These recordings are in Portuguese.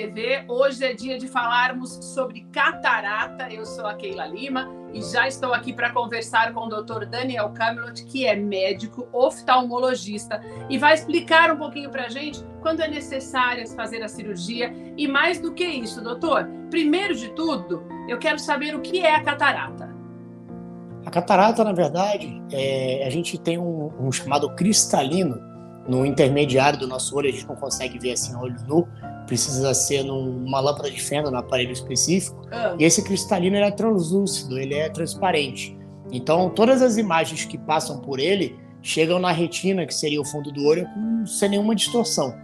TV. Hoje é dia de falarmos sobre catarata. Eu sou a Keila Lima e já estou aqui para conversar com o Dr. Daniel Camelot, que é médico oftalmologista e vai explicar um pouquinho para a gente quando é necessário fazer a cirurgia e mais do que isso, doutor. Primeiro de tudo, eu quero saber o que é a catarata. A catarata, na verdade, é, a gente tem um, um chamado cristalino no intermediário do nosso olho, a gente não consegue ver assim olho nu, precisa ser numa lâmpada de fenda, num aparelho específico. Ah. E esse cristalino é translúcido, ele é transparente. Então, todas as imagens que passam por ele chegam na retina, que seria o fundo do olho, sem nenhuma distorção.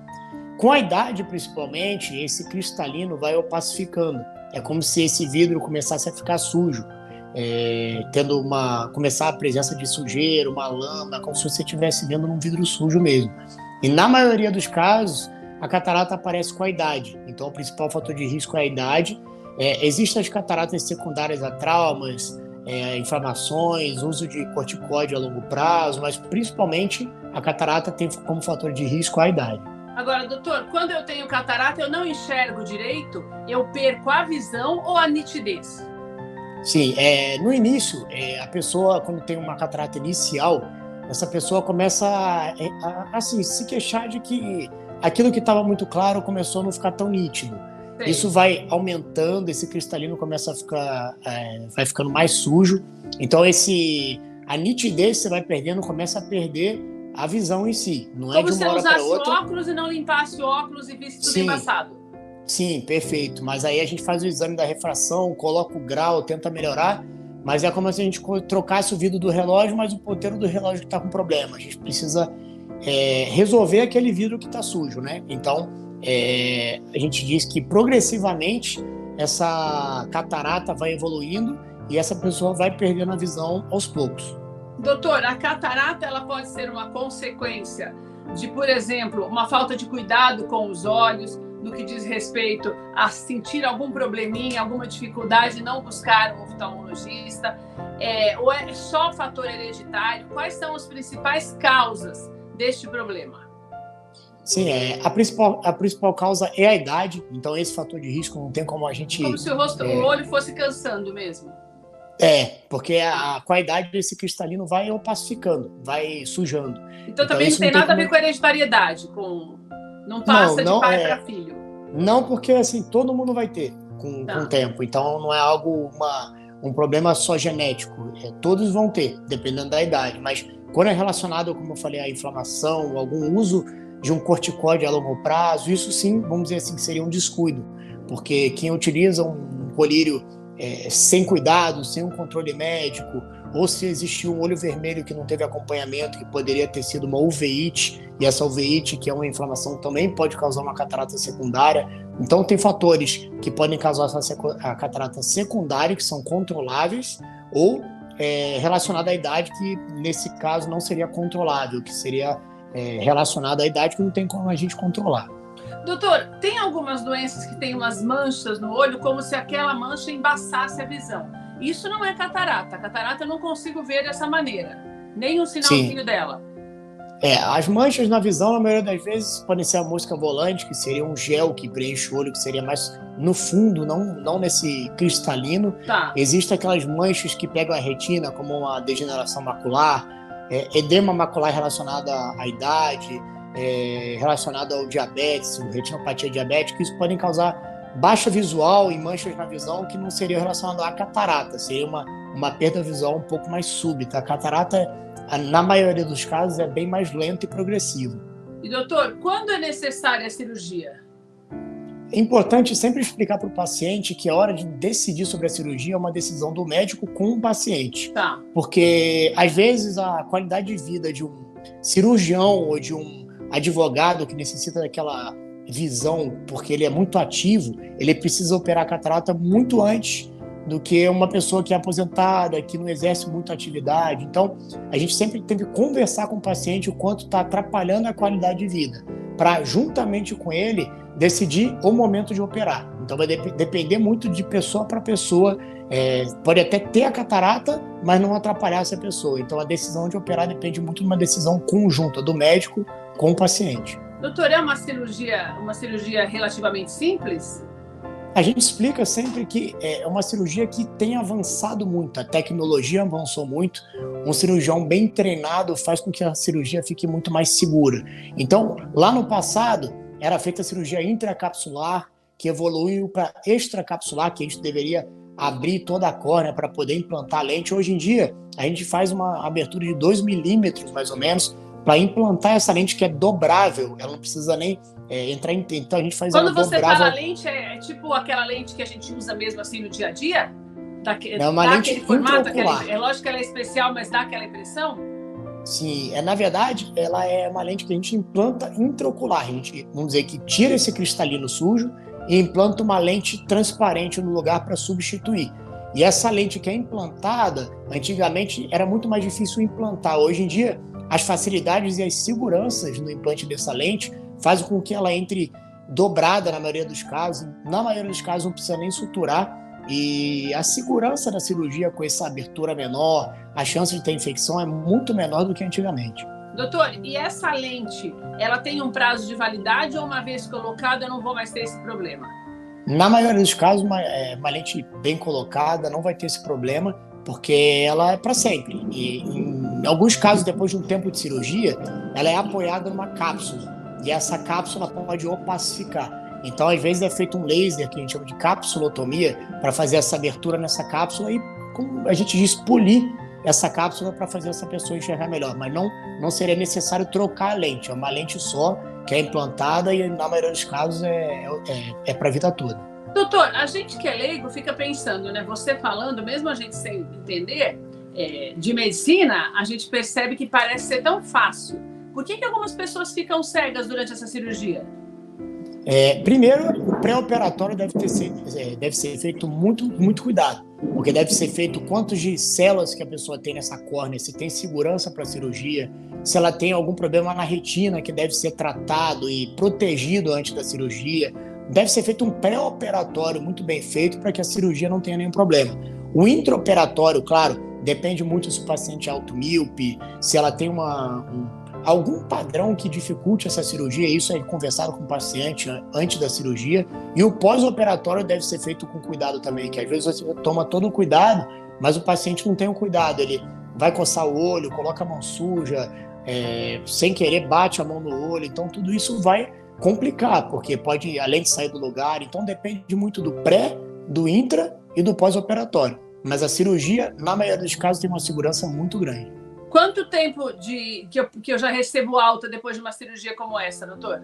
Com a idade, principalmente, esse cristalino vai opacificando. É como se esse vidro começasse a ficar sujo é, tendo uma começar a presença de sujeira, uma lama, como se você estivesse vendo num vidro sujo mesmo. E na maioria dos casos, a catarata aparece com a idade. Então, o principal fator de risco é a idade. É, existem as cataratas secundárias a traumas, é, inflamações, uso de corticóide a longo prazo, mas principalmente a catarata tem como fator de risco a idade. Agora, doutor, quando eu tenho catarata, eu não enxergo direito, eu perco a visão ou a nitidez? Sim, é, no início, é, a pessoa, quando tem uma catarata inicial, essa pessoa começa a, a, assim, se queixar de que aquilo que estava muito claro começou a não ficar tão nítido. Sim. Isso vai aumentando, esse cristalino começa a ficar, é, vai ficando mais sujo. Então esse, a nitidez você vai perdendo, começa a perder a visão em si. Não é Como de uma hora para outra. óculos e não limpasse óculos e visse tudo Sim. embaçado. Sim, perfeito. Mas aí a gente faz o exame da refração, coloca o grau, tenta melhorar. Mas é como se a gente trocasse o vidro do relógio, mas o ponteiro do relógio está com problema. A gente precisa é, resolver aquele vidro que está sujo, né? Então, é, a gente diz que progressivamente essa catarata vai evoluindo e essa pessoa vai perdendo a visão aos poucos. Doutor, a catarata ela pode ser uma consequência de, por exemplo, uma falta de cuidado com os olhos, no que diz respeito a sentir algum probleminha, alguma dificuldade, não buscar um oftalmologista? É, ou é só fator hereditário? Quais são as principais causas deste problema? Sim, é, a, principal, a principal causa é a idade, então esse fator de risco não tem como a gente. Como se o, rosto, é, o olho fosse cansando mesmo. É, porque a, com a idade esse cristalino vai opacificando, vai sujando. Então, então também não tem nada a ver com hereditariedade, com não passa não, não, de pai é, para filho. Não, porque assim, todo mundo vai ter com, tá. com o tempo. Então não é algo, uma, um problema só genético. É, todos vão ter, dependendo da idade. Mas quando é relacionado, como eu falei, à inflamação, algum uso de um corticóide a longo prazo, isso sim, vamos dizer assim, seria um descuido. Porque quem utiliza um colírio é, sem cuidado, sem um controle médico, ou se existiu um olho vermelho que não teve acompanhamento, que poderia ter sido uma uveíte, e essa uveíte, que é uma inflamação, também pode causar uma catarata secundária. Então, tem fatores que podem causar a catarata secundária, que são controláveis, ou é, relacionada à idade, que nesse caso não seria controlável, que seria é, relacionada à idade que não tem como a gente controlar. Doutor, tem algumas doenças que têm umas manchas no olho, como se aquela mancha embaçasse a visão. Isso não é catarata. Catarata eu não consigo ver dessa maneira. Nem um sinalzinho Sim. dela. É, as manchas na visão, na maioria das vezes, podem ser a mosca volante, que seria um gel que preenche o olho, que seria mais no fundo, não, não nesse cristalino. Tá. Existem aquelas manchas que pegam a retina, como uma degeneração macular, é, edema macular relacionado à, idade, é, relacionado ao diabetes, retinopatia diabética, isso podem causar baixa visual e manchas na visão que não seria relacionado à catarata, seria uma, uma perda visual um pouco mais súbita. A catarata, na maioria dos casos, é bem mais lenta e progressiva. E doutor, quando é necessária a cirurgia? É importante sempre explicar para o paciente que a hora de decidir sobre a cirurgia é uma decisão do médico com o paciente. Tá. Porque, às vezes, a qualidade de vida de um cirurgião ou de um advogado que necessita daquela visão, porque ele é muito ativo, ele precisa operar a catarata muito antes do que uma pessoa que é aposentada, que não exerce muita atividade. Então, a gente sempre tem que conversar com o paciente o quanto está atrapalhando a qualidade de vida, para, juntamente com ele, decidir o momento de operar. Então, vai dep depender muito de pessoa para pessoa. É, pode até ter a catarata, mas não atrapalhar essa pessoa. Então, a decisão de operar depende muito de uma decisão conjunta do médico com o paciente. Doutor, é uma cirurgia, uma cirurgia relativamente simples? A gente explica sempre que é uma cirurgia que tem avançado muito, a tecnologia avançou muito. Um cirurgião bem treinado faz com que a cirurgia fique muito mais segura. Então, lá no passado, era feita a cirurgia intracapsular, que evoluiu para extracapsular, que a gente deveria abrir toda a córnea para poder implantar a lente. Hoje em dia, a gente faz uma abertura de 2 milímetros, mais ou menos, para implantar essa lente que é dobrável. Ela não precisa nem é, entrar em. Então a gente faz Quando você dobrável. fala lente, é, é, tipo aquela lente que a gente usa mesmo assim no dia a dia? Daque, é uma lente formato, aquela, é lógico que ela é especial, mas dá aquela impressão? Sim, é, na verdade, ela é uma lente que a gente implanta intraocular. A gente, vamos dizer, que tira esse cristalino sujo e implanta uma lente transparente no lugar para substituir. E essa lente que é implantada, antigamente era muito mais difícil implantar. Hoje em dia, as facilidades e as seguranças no implante dessa lente fazem com que ela entre dobrada na maioria dos casos. Na maioria dos casos não precisa nem suturar. E a segurança da cirurgia com essa abertura menor, a chance de ter infecção é muito menor do que antigamente. Doutor, e essa lente, ela tem um prazo de validade ou uma vez colocada eu não vou mais ter esse problema? Na maioria dos casos, uma, é, uma lente bem colocada não vai ter esse problema, porque ela é para sempre. E em alguns casos, depois de um tempo de cirurgia, ela é apoiada numa cápsula e essa cápsula pode opacificar. Então, às vezes, é feito um laser, que a gente chama de capsulotomia, para fazer essa abertura nessa cápsula e, como a gente diz, polir essa cápsula para fazer essa pessoa enxergar melhor. Mas não, não seria necessário trocar a lente, é uma lente só que é implantada e, na maioria dos casos, é, é, é para a vida toda. Doutor, a gente que é leigo fica pensando, né? Você falando, mesmo a gente sem entender é, de medicina, a gente percebe que parece ser tão fácil. Por que, que algumas pessoas ficam cegas durante essa cirurgia? É, primeiro, o pré-operatório deve, ser, é, deve ser feito muito, muito cuidado, porque deve ser feito quantos de células que a pessoa tem nessa córnea, se tem segurança para a cirurgia, se ela tem algum problema na retina que deve ser tratado e protegido antes da cirurgia. Deve ser feito um pré-operatório muito bem feito para que a cirurgia não tenha nenhum problema. O intraoperatório, claro, depende muito se o paciente é automíope, se ela tem uma, um, algum padrão que dificulte essa cirurgia, isso é conversado com o paciente antes da cirurgia, e o pós-operatório deve ser feito com cuidado também, que às vezes você toma todo o cuidado, mas o paciente não tem o cuidado, ele vai coçar o olho, coloca a mão suja, é, sem querer bate a mão no olho, então tudo isso vai complicar, porque pode, além de sair do lugar, então depende muito do pré, do intra e do pós-operatório. Mas a cirurgia, na maioria dos casos, tem uma segurança muito grande. Quanto tempo de que eu, que eu já recebo alta depois de uma cirurgia como essa, doutor?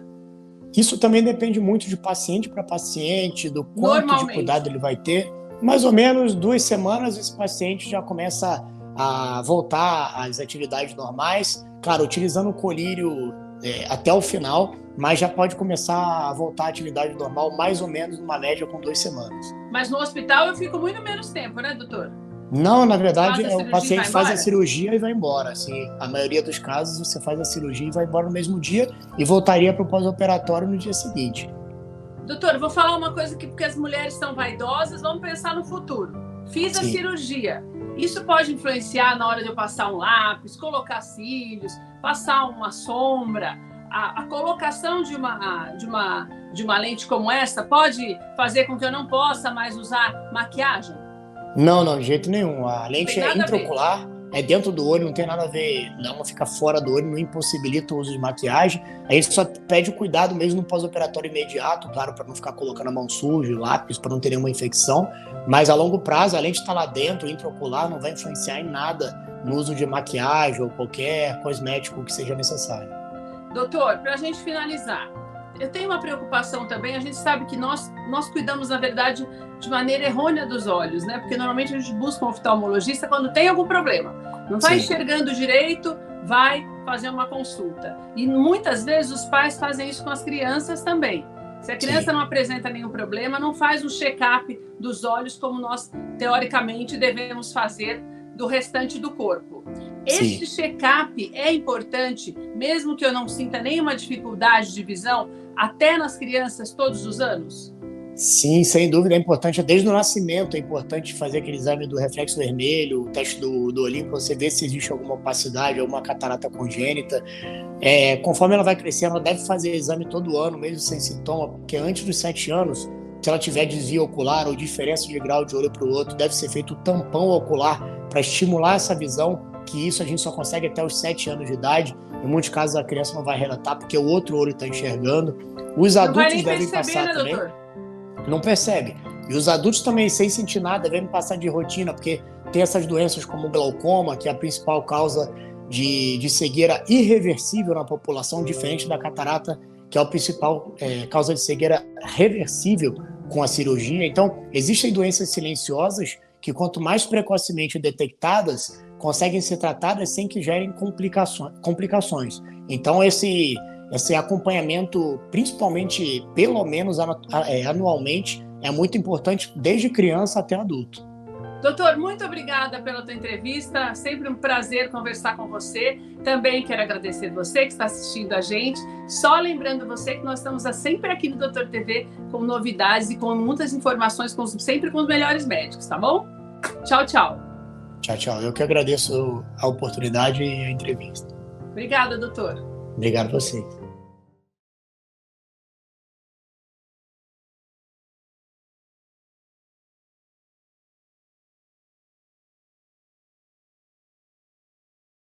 Isso também depende muito de paciente para paciente, do quanto de cuidado ele vai ter. Mais ou menos duas semanas esse paciente já começa a voltar às atividades normais, claro, utilizando o colírio é, até o final, mas já pode começar a voltar à atividade normal mais ou menos numa média com duas semanas. Mas no hospital eu fico muito menos tempo, né, doutor? Não, na verdade, é, o paciente faz a cirurgia e vai embora. Assim, a maioria dos casos, você faz a cirurgia e vai embora no mesmo dia e voltaria para o pós-operatório no dia seguinte. Doutor, vou falar uma coisa aqui, porque as mulheres são vaidosas, vamos pensar no futuro. Fiz a Sim. cirurgia. Isso pode influenciar na hora de eu passar um lápis, colocar cílios, passar uma sombra. A, a, colocação de uma, de, uma, de uma lente como essa pode fazer com que eu não possa mais usar maquiagem? Não, não, de jeito nenhum. A lente é intraocular, é dentro do olho, não tem nada a ver. Não fica fora do olho, não impossibilita o uso de maquiagem. A gente só pede cuidado mesmo no pós-operatório imediato, claro, para não ficar colocando a mão suja, lápis, para não ter nenhuma infecção. Mas a longo prazo, a lente está lá dentro, intraocular, não vai influenciar em nada no uso de maquiagem ou qualquer cosmético que seja necessário. Doutor, para a gente finalizar, eu tenho uma preocupação também. A gente sabe que nós, nós cuidamos, na verdade, de maneira errônea dos olhos, né? Porque normalmente a gente busca um oftalmologista quando tem algum problema. Não está enxergando direito, vai fazer uma consulta. E muitas vezes os pais fazem isso com as crianças também. Se a criança Sim. não apresenta nenhum problema, não faz um check-up dos olhos como nós, teoricamente, devemos fazer do restante do corpo. Este check-up é importante, mesmo que eu não sinta nenhuma dificuldade de visão, até nas crianças todos os anos? Sim, sem dúvida, é importante, desde o nascimento, é importante fazer aquele exame do reflexo vermelho, o teste do, do olhinho, para você ver se existe alguma opacidade, alguma catarata congênita. É, conforme ela vai crescendo, ela deve fazer exame todo ano, mesmo sem sintoma, porque antes dos sete anos, se ela tiver desvio ocular ou diferença de grau de olho para o outro, deve ser feito tampão ocular para estimular essa visão, que isso a gente só consegue até os sete anos de idade. Em muitos casos a criança não vai relatar porque o outro olho está enxergando. Os adultos devem passar né, também. Doutor? não percebe. E os adultos também, sem sentir nada, devem passar de rotina, porque tem essas doenças como glaucoma, que é a principal causa de, de cegueira irreversível na população, diferente da catarata, que é a principal é, causa de cegueira reversível com a cirurgia. Então, existem doenças silenciosas que, quanto mais precocemente detectadas, conseguem ser tratadas sem que gerem complicações. complicações. Então, esse esse acompanhamento, principalmente pelo menos é, anualmente, é muito importante desde criança até adulto. Doutor, muito obrigada pela tua entrevista. Sempre um prazer conversar com você. Também quero agradecer você que está assistindo a gente. Só lembrando você que nós estamos sempre aqui no Doutor TV com novidades e com muitas informações, sempre com os melhores médicos, tá bom? Tchau, tchau. Tchau, tchau. Eu que agradeço a oportunidade e a entrevista. Obrigada, doutor. Obrigado a vocês.